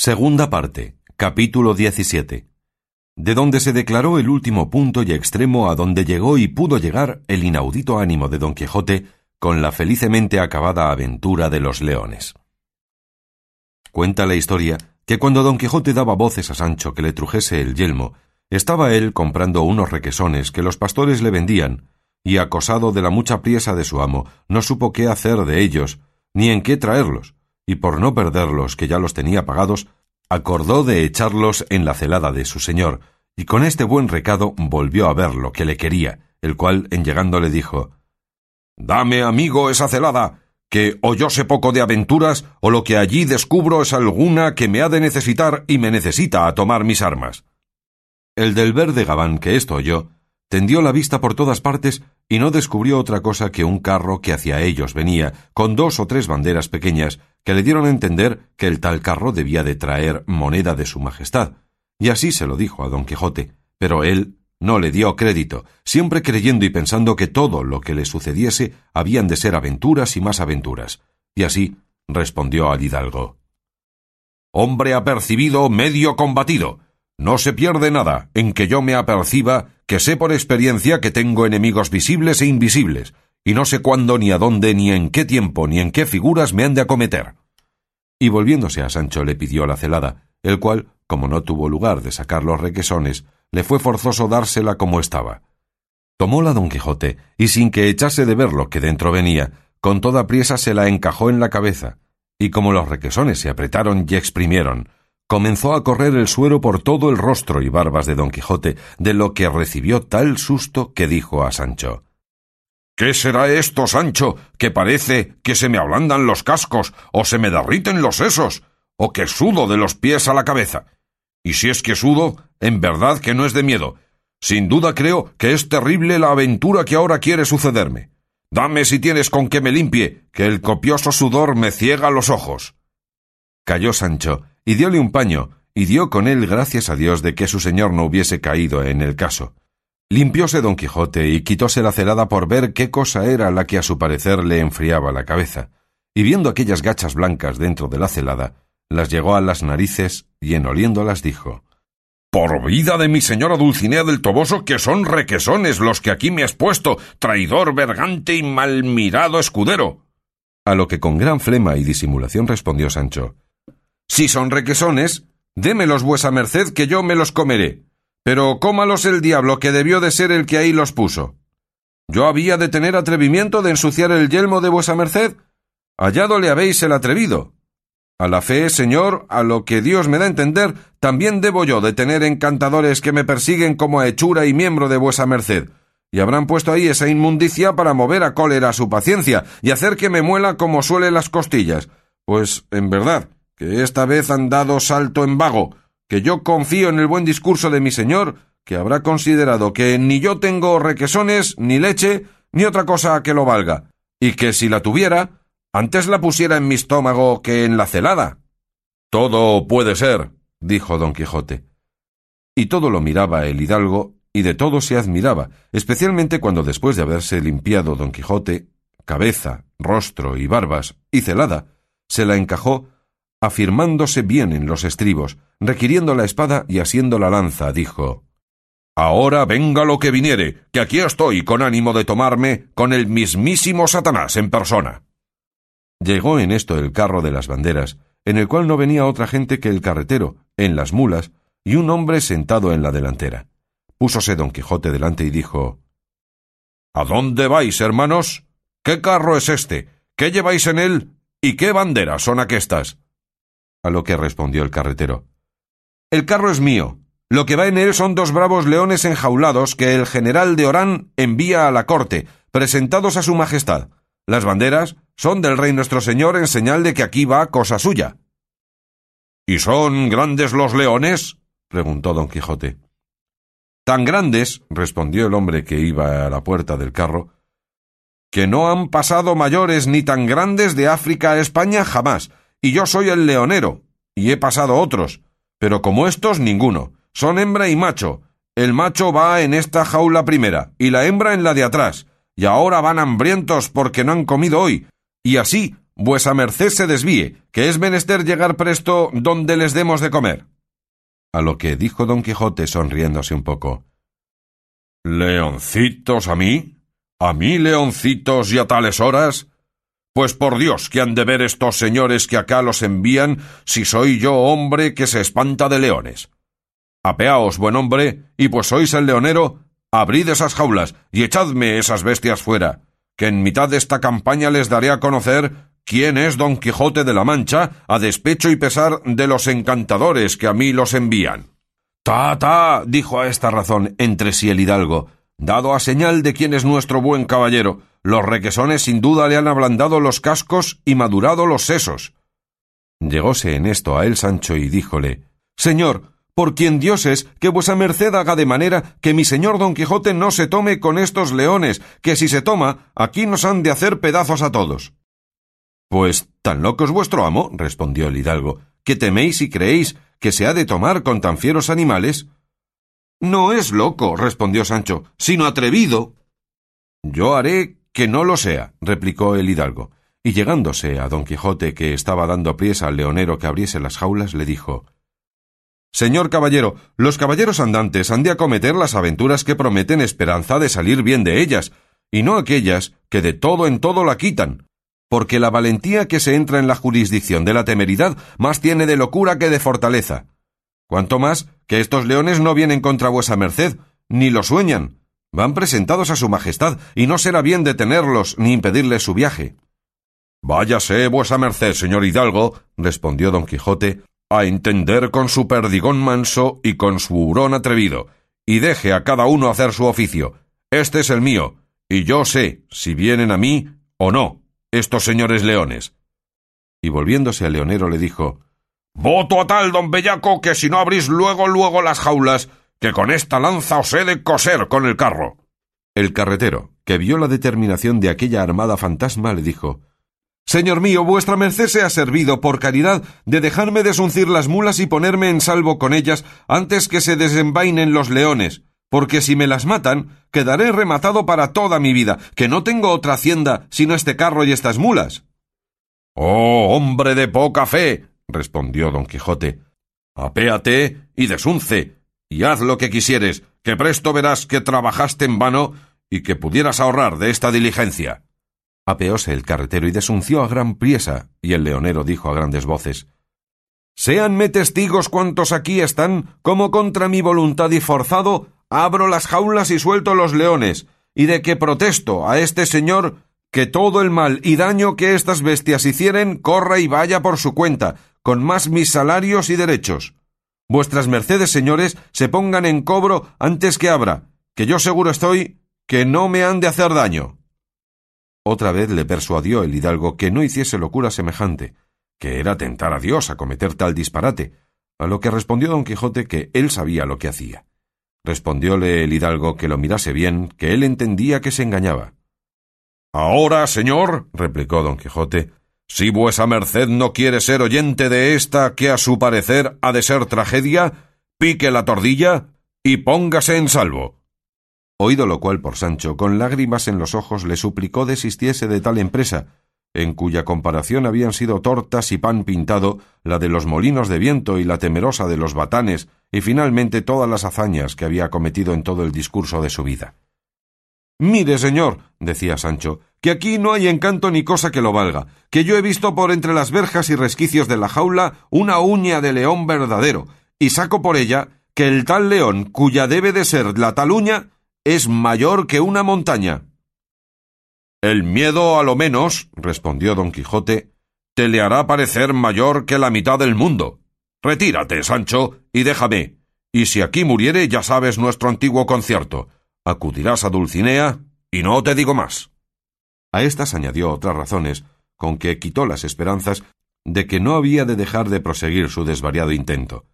Segunda parte. Capítulo 17. De donde se declaró el último punto y extremo a donde llegó y pudo llegar el inaudito ánimo de Don Quijote con la felicemente acabada aventura de los leones. Cuenta la historia que cuando Don Quijote daba voces a Sancho que le trujese el yelmo, estaba él comprando unos requesones que los pastores le vendían, y acosado de la mucha priesa de su amo, no supo qué hacer de ellos, ni en qué traerlos, y por no perderlos, que ya los tenía pagados, acordó de echarlos en la celada de su señor, y con este buen recado volvió a ver lo que le quería, el cual en llegando le dijo Dame, amigo, esa celada, que o yo sé poco de aventuras, o lo que allí descubro es alguna que me ha de necesitar y me necesita a tomar mis armas. El del verde gabán que esto oyó, tendió la vista por todas partes y no descubrió otra cosa que un carro que hacia ellos venía, con dos o tres banderas pequeñas, que le dieron a entender que el tal carro debía de traer moneda de su majestad. Y así se lo dijo a don Quijote, pero él no le dio crédito, siempre creyendo y pensando que todo lo que le sucediese habían de ser aventuras y más aventuras. Y así respondió al hidalgo. Hombre apercibido, medio combatido. No se pierde nada en que yo me aperciba que sé por experiencia que tengo enemigos visibles e invisibles, y no sé cuándo ni a dónde ni en qué tiempo ni en qué figuras me han de acometer. Y volviéndose a Sancho le pidió la celada, el cual, como no tuvo lugar de sacar los requesones, le fue forzoso dársela como estaba. Tomóla don Quijote, y sin que echase de ver lo que dentro venía, con toda priesa se la encajó en la cabeza, y como los requesones se apretaron y exprimieron, comenzó a correr el suero por todo el rostro y barbas de don Quijote, de lo que recibió tal susto que dijo a Sancho ¿Qué será esto, Sancho, que parece que se me ablandan los cascos, o se me derriten los sesos, o que sudo de los pies a la cabeza? Y si es que sudo, en verdad que no es de miedo. Sin duda creo que es terrible la aventura que ahora quiere sucederme. Dame si tienes con que me limpie, que el copioso sudor me ciega los ojos. Cayó Sancho, y dióle un paño, y dio con él gracias a Dios de que su señor no hubiese caído en el caso. Limpióse don Quijote y quitóse la celada por ver qué cosa era la que a su parecer le enfriaba la cabeza, y viendo aquellas gachas blancas dentro de la celada, las llegó a las narices y en oliéndolas dijo Por vida de mi señora Dulcinea del Toboso, que son requesones los que aquí me has puesto, traidor, vergante y mal mirado escudero. A lo que con gran flema y disimulación respondió Sancho Si son requesones, démelos vuesa merced que yo me los comeré pero cómalos el diablo, que debió de ser el que ahí los puso. ¿Yo había de tener atrevimiento de ensuciar el yelmo de vuesa merced? Hallado le habéis el atrevido. A la fe, señor, a lo que Dios me da a entender, también debo yo de tener encantadores que me persiguen como a hechura y miembro de vuesa merced, y habrán puesto ahí esa inmundicia para mover a cólera su paciencia y hacer que me muela como suele las costillas. Pues, en verdad, que esta vez han dado salto en vago, que yo confío en el buen discurso de mi señor, que habrá considerado que ni yo tengo requesones, ni leche, ni otra cosa que lo valga, y que si la tuviera, antes la pusiera en mi estómago que en la celada. Todo puede ser, dijo don Quijote. Y todo lo miraba el hidalgo, y de todo se admiraba, especialmente cuando después de haberse limpiado don Quijote, cabeza, rostro y barbas, y celada, se la encajó afirmándose bien en los estribos, requiriendo la espada y asiendo la lanza, dijo Ahora venga lo que viniere, que aquí estoy con ánimo de tomarme con el mismísimo Satanás en persona. Llegó en esto el carro de las banderas, en el cual no venía otra gente que el carretero, en las mulas, y un hombre sentado en la delantera. Púsose don Quijote delante y dijo ¿A dónde vais, hermanos? ¿Qué carro es este? ¿Qué lleváis en él? ¿Y qué banderas son aquestas? A lo que respondió el carretero. El carro es mío. Lo que va en él son dos bravos leones enjaulados que el general de Orán envía a la corte, presentados a su majestad. Las banderas son del rey nuestro señor en señal de que aquí va cosa suya. ¿Y son grandes los leones? preguntó don Quijote. Tan grandes, respondió el hombre que iba a la puerta del carro, que no han pasado mayores ni tan grandes de África a España jamás, y yo soy el leonero, y he pasado otros, pero como estos ninguno. Son hembra y macho. El macho va en esta jaula primera, y la hembra en la de atrás, y ahora van hambrientos porque no han comido hoy, y así vuesa merced se desvíe, que es menester llegar presto donde les demos de comer. A lo que dijo don Quijote sonriéndose un poco. ¿Leoncitos a mí? ¿A mí, leoncitos, y a tales horas? Pues por Dios, que han de ver estos señores que acá los envían, si soy yo hombre que se espanta de leones. Apeaos, buen hombre, y pues sois el leonero, abrid esas jaulas y echadme esas bestias fuera, que en mitad de esta campaña les daré a conocer quién es don Quijote de la Mancha, a despecho y pesar de los encantadores que a mí los envían. Ta, ta, dijo a esta razón entre sí el hidalgo, dado a señal de quién es nuestro buen caballero, los requesones sin duda le han ablandado los cascos y madurado los sesos. Llegóse en esto a él Sancho y díjole Señor, por quien Dios es, que vuesa merced haga de manera que mi señor don Quijote no se tome con estos leones, que si se toma, aquí nos han de hacer pedazos a todos. Pues tan loco es vuestro amo, respondió el hidalgo, que teméis y creéis que se ha de tomar con tan fieros animales. No es loco, respondió Sancho, sino atrevido. Yo haré que no lo sea, replicó el hidalgo, y llegándose a don Quijote, que estaba dando priesa al leonero que abriese las jaulas, le dijo Señor caballero, los caballeros andantes han de acometer las aventuras que prometen esperanza de salir bien de ellas, y no aquellas que de todo en todo la quitan, porque la valentía que se entra en la jurisdicción de la temeridad más tiene de locura que de fortaleza. Cuanto más que estos leones no vienen contra vuesa merced, ni lo sueñan, van presentados a su majestad, y no será bien detenerlos ni impedirles su viaje. Váyase vuesa merced, señor hidalgo, respondió don Quijote, a entender con su perdigón manso y con su hurón atrevido, y deje a cada uno hacer su oficio. Este es el mío, y yo sé si vienen a mí o no estos señores leones. Y volviéndose al leonero le dijo Voto a tal, don Bellaco, que si no abrís luego luego las jaulas, que con esta lanza os he de coser con el carro. El carretero, que vio la determinación de aquella armada fantasma, le dijo Señor mío, vuestra merced se ha servido, por caridad, de dejarme desuncir las mulas y ponerme en salvo con ellas antes que se desenvainen los leones, porque si me las matan, quedaré rematado para toda mi vida, que no tengo otra hacienda sino este carro y estas mulas. Oh, hombre de poca fe, respondió don Quijote, apéate y desunce, y haz lo que quisieres, que presto verás que trabajaste en vano y que pudieras ahorrar de esta diligencia. Apeóse el carretero y desunció a gran priesa, y el leonero dijo a grandes voces Séanme testigos cuantos aquí están, como contra mi voluntad y forzado, abro las jaulas y suelto los leones, y de que protesto a este señor que todo el mal y daño que estas bestias hicieren corra y vaya por su cuenta, con más mis salarios y derechos. Vuestras mercedes, señores, se pongan en cobro antes que abra, que yo seguro estoy que no me han de hacer daño. Otra vez le persuadió el hidalgo que no hiciese locura semejante, que era tentar a Dios a cometer tal disparate, a lo que respondió don Quijote que él sabía lo que hacía. Respondióle el hidalgo que lo mirase bien, que él entendía que se engañaba. Ahora, señor, replicó don Quijote, si vuesa merced no quiere ser oyente de esta que a su parecer ha de ser tragedia, pique la tordilla y póngase en salvo. Oído lo cual por Sancho, con lágrimas en los ojos, le suplicó desistiese de tal empresa, en cuya comparación habían sido tortas y pan pintado la de los molinos de viento y la temerosa de los batanes, y finalmente todas las hazañas que había cometido en todo el discurso de su vida. Mire, señor, decía Sancho, que aquí no hay encanto ni cosa que lo valga, que yo he visto por entre las verjas y resquicios de la jaula una uña de león verdadero, y saco por ella que el tal león, cuya debe de ser la tal uña, es mayor que una montaña. El miedo, a lo menos, respondió don Quijote, te le hará parecer mayor que la mitad del mundo. Retírate, Sancho, y déjame. Y si aquí muriere, ya sabes nuestro antiguo concierto. Acudirás a Dulcinea, y no te digo más. A estas añadió otras razones, con que quitó las esperanzas de que no había de dejar de proseguir su desvariado intento.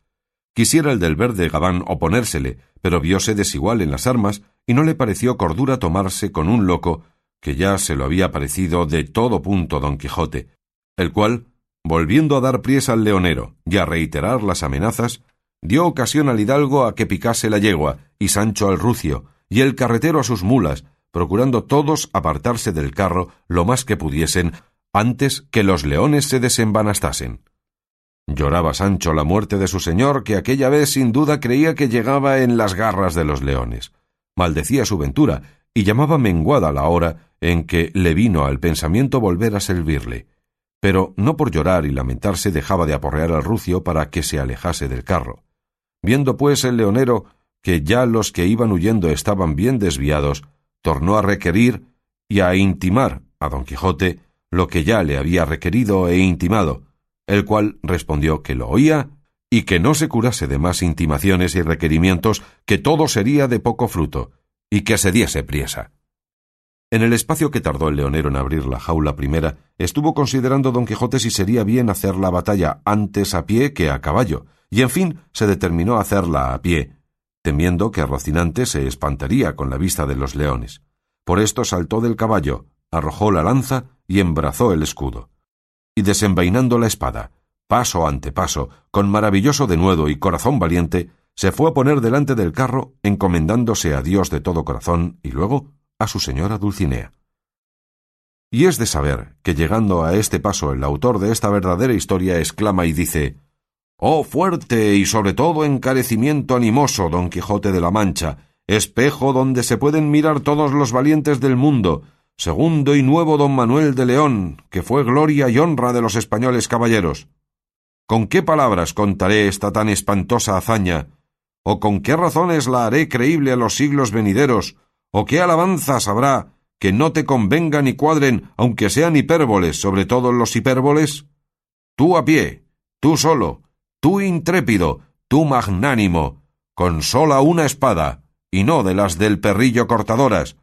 Quisiera el del verde Gabán oponérsele, pero vióse desigual en las armas y no le pareció cordura tomarse con un loco que ya se lo había parecido de todo punto don Quijote, el cual, volviendo a dar priesa al leonero y a reiterar las amenazas, dio ocasión al hidalgo a que picase la yegua y Sancho al rucio y el carretero a sus mulas, procurando todos apartarse del carro lo más que pudiesen, antes que los leones se desembanastasen. Lloraba Sancho la muerte de su señor, que aquella vez sin duda creía que llegaba en las garras de los leones. Maldecía su ventura y llamaba menguada la hora en que le vino al pensamiento volver a servirle. Pero no por llorar y lamentarse dejaba de aporrear al rucio para que se alejase del carro. Viendo pues el leonero que ya los que iban huyendo estaban bien desviados, tornó a requerir y a intimar a don Quijote lo que ya le había requerido e intimado, el cual respondió que lo oía y que no se curase de más intimaciones y requerimientos, que todo sería de poco fruto, y que se diese priesa. En el espacio que tardó el leonero en abrir la jaula primera, estuvo considerando don Quijote si sería bien hacer la batalla antes a pie que a caballo, y en fin se determinó a hacerla a pie, temiendo que Rocinante se espantaría con la vista de los leones. Por esto saltó del caballo, arrojó la lanza y embrazó el escudo. Y desenvainando la espada, paso ante paso, con maravilloso denuedo y corazón valiente, se fue a poner delante del carro, encomendándose a Dios de todo corazón y luego a su señora Dulcinea. Y es de saber que llegando a este paso el autor de esta verdadera historia exclama y dice Oh fuerte y sobre todo encarecimiento animoso, don Quijote de la Mancha, espejo donde se pueden mirar todos los valientes del mundo, segundo y nuevo don Manuel de León, que fue gloria y honra de los españoles caballeros. ¿Con qué palabras contaré esta tan espantosa hazaña? ¿O con qué razones la haré creíble a los siglos venideros? ¿O qué alabanzas habrá que no te convengan y cuadren, aunque sean hipérboles sobre todos los hipérboles? Tú a pie, tú solo, tú intrépido, tú magnánimo, con sola una espada, y no de las del perrillo cortadoras,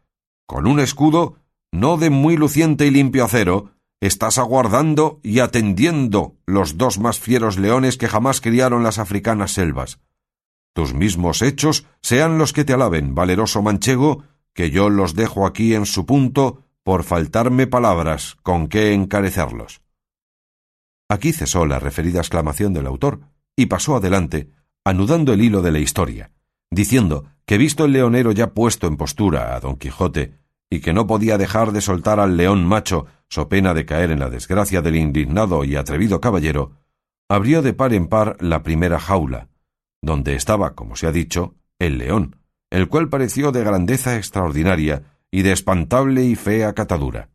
con un escudo, no de muy luciente y limpio acero, estás aguardando y atendiendo los dos más fieros leones que jamás criaron las africanas selvas. Tus mismos hechos sean los que te alaben, valeroso manchego, que yo los dejo aquí en su punto por faltarme palabras con qué encarecerlos. Aquí cesó la referida exclamación del autor y pasó adelante, anudando el hilo de la historia, diciendo que visto el leonero ya puesto en postura a don Quijote, y que no podía dejar de soltar al león macho so pena de caer en la desgracia del indignado y atrevido caballero, abrió de par en par la primera jaula, donde estaba, como se ha dicho, el león, el cual pareció de grandeza extraordinaria y de espantable y fea catadura.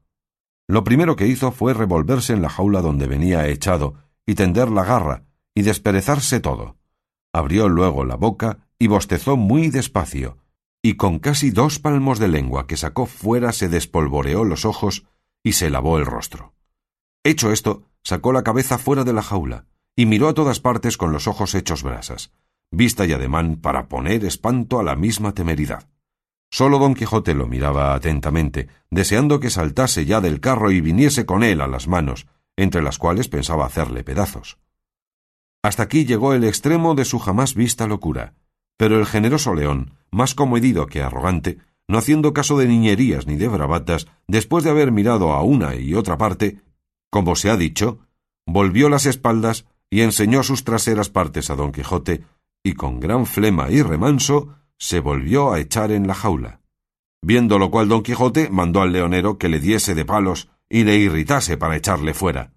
Lo primero que hizo fue revolverse en la jaula donde venía echado y tender la garra y desperezarse todo. Abrió luego la boca y bostezó muy despacio, y con casi dos palmos de lengua que sacó fuera se despolvoreó los ojos y se lavó el rostro. Hecho esto, sacó la cabeza fuera de la jaula y miró a todas partes con los ojos hechos brasas, vista y ademán para poner espanto a la misma temeridad. Sólo don Quijote lo miraba atentamente, deseando que saltase ya del carro y viniese con él a las manos, entre las cuales pensaba hacerle pedazos. Hasta aquí llegó el extremo de su jamás vista locura, pero el generoso león, más comedido que arrogante, no haciendo caso de niñerías ni de bravatas, después de haber mirado a una y otra parte, como se ha dicho, volvió las espaldas y enseñó sus traseras partes a don Quijote, y con gran flema y remanso se volvió a echar en la jaula. Viendo lo cual don Quijote mandó al leonero que le diese de palos y le irritase para echarle fuera.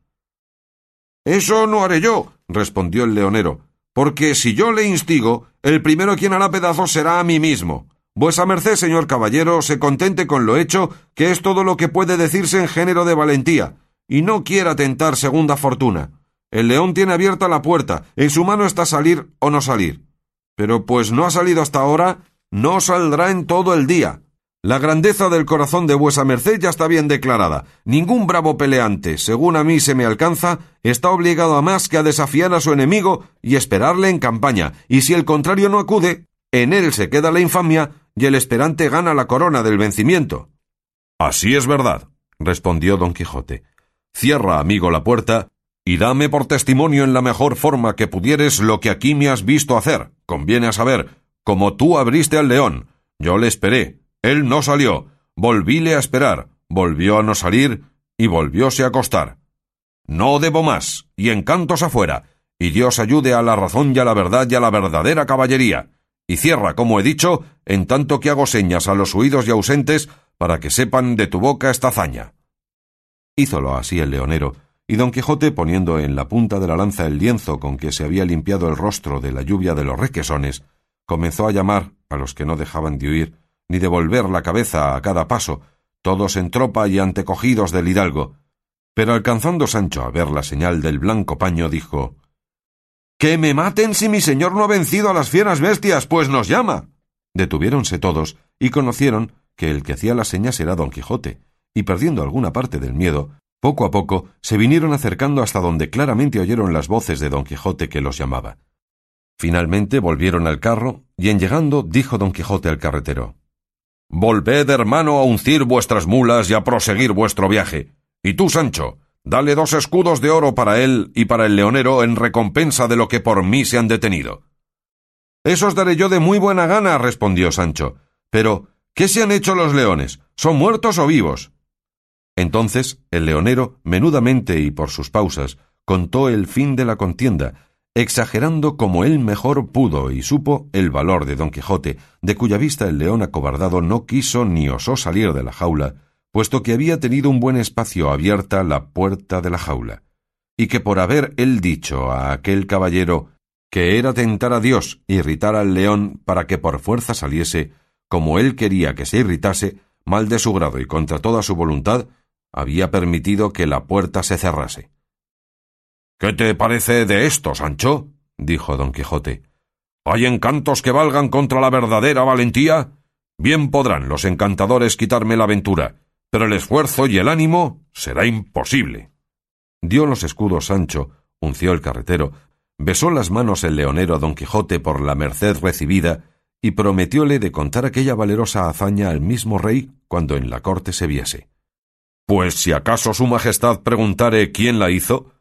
Eso no haré yo, respondió el leonero, porque si yo le instigo, el primero quien hará pedazos será a mí mismo. Vuesa merced, señor caballero, se contente con lo hecho, que es todo lo que puede decirse en género de valentía, y no quiera tentar segunda fortuna. El león tiene abierta la puerta, en su mano está salir o no salir. Pero pues no ha salido hasta ahora, no saldrá en todo el día. La grandeza del corazón de vuesa merced ya está bien declarada. Ningún bravo peleante, según a mí se me alcanza, está obligado a más que a desafiar a su enemigo y esperarle en campaña, y si el contrario no acude, en él se queda la infamia y el esperante gana la corona del vencimiento. Así es verdad, respondió don Quijote. Cierra, amigo, la puerta y dame por testimonio en la mejor forma que pudieres lo que aquí me has visto hacer. Conviene a saber, como tú abriste al león, yo le esperé, él no salió, volvíle a esperar, volvió a no salir y volvióse a acostar. No debo más, y encantos afuera, y Dios ayude a la razón y a la verdad y a la verdadera caballería. Y cierra, como he dicho, en tanto que hago señas a los huidos y ausentes para que sepan de tu boca esta hazaña. Hízolo así el leonero, y don Quijote, poniendo en la punta de la lanza el lienzo con que se había limpiado el rostro de la lluvia de los requesones, comenzó a llamar a los que no dejaban de huir, ni de volver la cabeza a cada paso, todos en tropa y antecogidos del hidalgo. Pero alcanzando Sancho a ver la señal del blanco paño, dijo Que me maten si mi señor no ha vencido a las fieras bestias, pues nos llama. Detuviéronse todos y conocieron que el que hacía las señas era don Quijote, y perdiendo alguna parte del miedo, poco a poco se vinieron acercando hasta donde claramente oyeron las voces de don Quijote que los llamaba. Finalmente volvieron al carro, y en llegando dijo don Quijote al carretero Volved, hermano, a uncir vuestras mulas y a proseguir vuestro viaje. Y tú, Sancho, dale dos escudos de oro para él y para el leonero en recompensa de lo que por mí se han detenido. Esos daré yo de muy buena gana, respondió Sancho. Pero, ¿qué se han hecho los leones? ¿Son muertos o vivos? Entonces el leonero, menudamente y por sus pausas, contó el fin de la contienda, exagerando como él mejor pudo y supo el valor de don Quijote, de cuya vista el león acobardado no quiso ni osó salir de la jaula, puesto que había tenido un buen espacio abierta la puerta de la jaula, y que por haber él dicho a aquel caballero que era tentar a Dios irritar al león para que por fuerza saliese, como él quería que se irritase, mal de su grado y contra toda su voluntad, había permitido que la puerta se cerrase. ¿Qué te parece de esto, Sancho? dijo don Quijote. ¿Hay encantos que valgan contra la verdadera valentía? Bien podrán los encantadores quitarme la aventura, pero el esfuerzo y el ánimo será imposible. Dio los escudos Sancho, unció el carretero, besó las manos el leonero a don Quijote por la merced recibida y prometióle de contar aquella valerosa hazaña al mismo rey cuando en la corte se viese. Pues si acaso su majestad preguntare quién la hizo,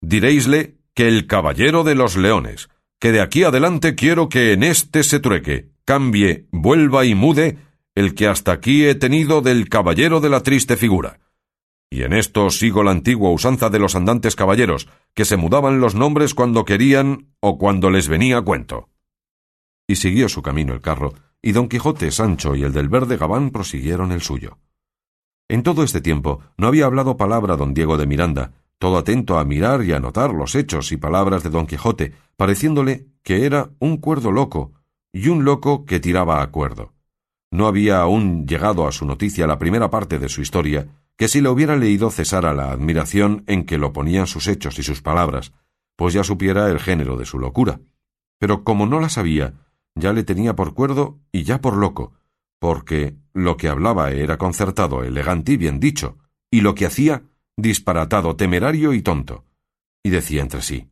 diréisle que el caballero de los leones, que de aquí adelante quiero que en éste se trueque, cambie, vuelva y mude el que hasta aquí he tenido del caballero de la triste figura. Y en esto sigo la antigua usanza de los andantes caballeros, que se mudaban los nombres cuando querían o cuando les venía cuento. Y siguió su camino el carro, y don Quijote, Sancho y el del verde Gabán prosiguieron el suyo. En todo este tiempo no había hablado palabra don Diego de Miranda, todo atento a mirar y a notar los hechos y palabras de don Quijote, pareciéndole que era un cuerdo loco, y un loco que tiraba a cuerdo. No había aún llegado a su noticia la primera parte de su historia, que si la hubiera leído cesara la admiración en que lo ponían sus hechos y sus palabras, pues ya supiera el género de su locura. Pero como no la sabía, ya le tenía por cuerdo y ya por loco, porque lo que hablaba era concertado, elegante y bien dicho, y lo que hacía disparatado, temerario y tonto. Y decía entre sí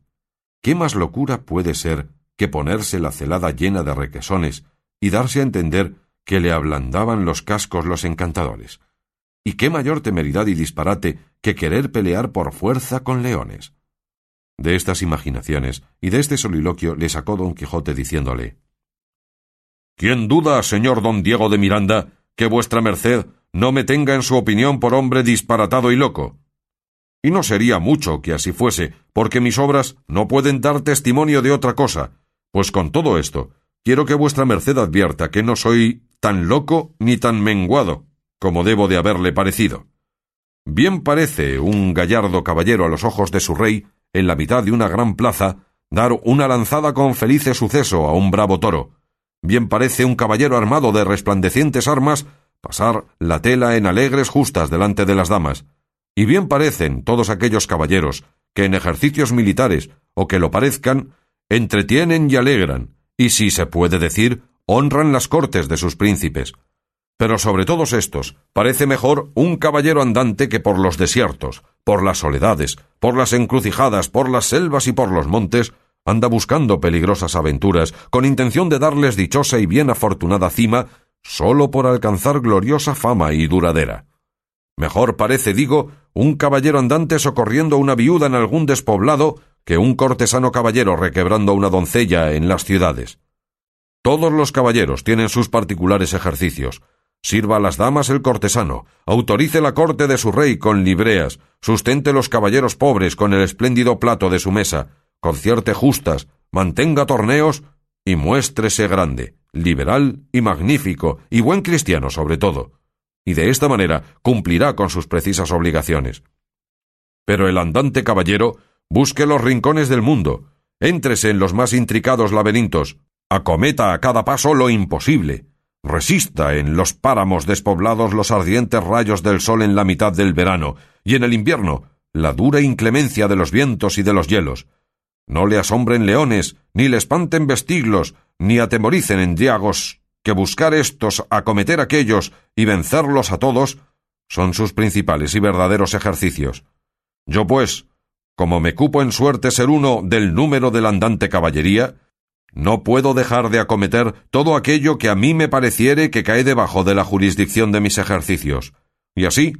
¿Qué más locura puede ser que ponerse la celada llena de requesones y darse a entender que le ablandaban los cascos los encantadores? ¿Y qué mayor temeridad y disparate que querer pelear por fuerza con leones? De estas imaginaciones y de este soliloquio le sacó don Quijote diciéndole ¿Quién duda, señor don Diego de Miranda, que vuestra merced no me tenga en su opinión por hombre disparatado y loco? Y no sería mucho que así fuese, porque mis obras no pueden dar testimonio de otra cosa, pues con todo esto, quiero que vuestra merced advierta que no soy tan loco ni tan menguado como debo de haberle parecido. Bien parece un gallardo caballero a los ojos de su rey, en la mitad de una gran plaza, dar una lanzada con felice suceso a un bravo toro, Bien parece un caballero armado de resplandecientes armas pasar la tela en alegres justas delante de las damas, y bien parecen todos aquellos caballeros que en ejercicios militares, o que lo parezcan, entretienen y alegran, y si se puede decir, honran las cortes de sus príncipes. Pero sobre todos estos, parece mejor un caballero andante que por los desiertos, por las soledades, por las encrucijadas, por las selvas y por los montes, anda buscando peligrosas aventuras, con intención de darles dichosa y bien afortunada cima, sólo por alcanzar gloriosa fama y duradera. Mejor parece, digo, un caballero andante socorriendo a una viuda en algún despoblado que un cortesano caballero requebrando a una doncella en las ciudades. Todos los caballeros tienen sus particulares ejercicios. Sirva a las damas el cortesano, autorice la corte de su rey con libreas, sustente los caballeros pobres con el espléndido plato de su mesa, concierte justas, mantenga torneos y muéstrese grande, liberal y magnífico, y buen cristiano sobre todo. Y de esta manera cumplirá con sus precisas obligaciones. Pero el andante caballero busque los rincones del mundo, éntrese en los más intricados laberintos, acometa a cada paso lo imposible, resista en los páramos despoblados los ardientes rayos del sol en la mitad del verano, y en el invierno la dura inclemencia de los vientos y de los hielos. No le asombren leones, ni le espanten vestiglos, ni atemoricen endriagos, que buscar estos, acometer aquellos y vencerlos a todos son sus principales y verdaderos ejercicios. Yo, pues, como me cupo en suerte ser uno del número de la andante caballería, no puedo dejar de acometer todo aquello que a mí me pareciere que cae debajo de la jurisdicción de mis ejercicios. Y así,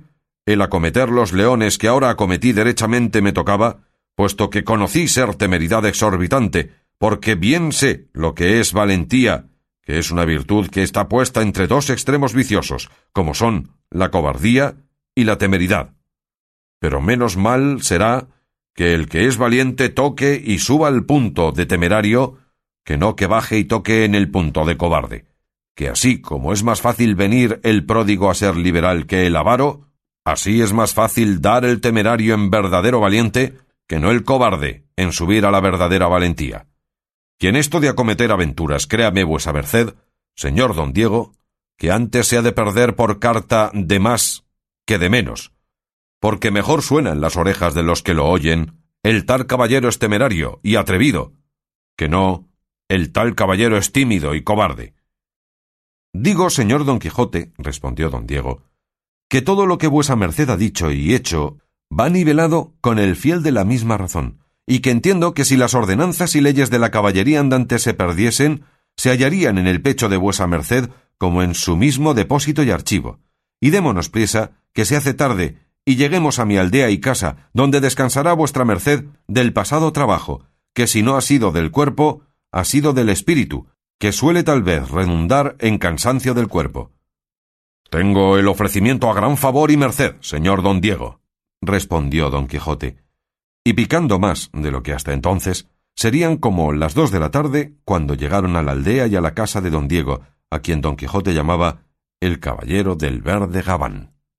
el acometer los leones que ahora acometí derechamente me tocaba, puesto que conocí ser temeridad exorbitante, porque bien sé lo que es valentía, que es una virtud que está puesta entre dos extremos viciosos, como son la cobardía y la temeridad. Pero menos mal será que el que es valiente toque y suba al punto de temerario, que no que baje y toque en el punto de cobarde, que así como es más fácil venir el pródigo a ser liberal que el avaro, así es más fácil dar el temerario en verdadero valiente que no el cobarde en subir a la verdadera valentía. Quien esto de acometer aventuras, créame vuesa merced, señor don Diego, que antes se ha de perder por carta de más que de menos, porque mejor suena en las orejas de los que lo oyen el tal caballero es temerario y atrevido, que no el tal caballero es tímido y cobarde. Digo, señor don Quijote, respondió don Diego, que todo lo que vuesa merced ha dicho y hecho va nivelado con el fiel de la misma razón, y que entiendo que si las ordenanzas y leyes de la caballería andante se perdiesen, se hallarían en el pecho de vuesa merced como en su mismo depósito y archivo. Y démonos prisa, que se hace tarde, y lleguemos a mi aldea y casa, donde descansará vuestra merced del pasado trabajo, que si no ha sido del cuerpo, ha sido del espíritu, que suele tal vez redundar en cansancio del cuerpo. Tengo el ofrecimiento a gran favor y merced, señor don Diego, respondió don Quijote, y picando más de lo que hasta entonces, serían como las dos de la tarde cuando llegaron a la aldea y a la casa de don Diego, a quien don Quijote llamaba el caballero del verde gabán.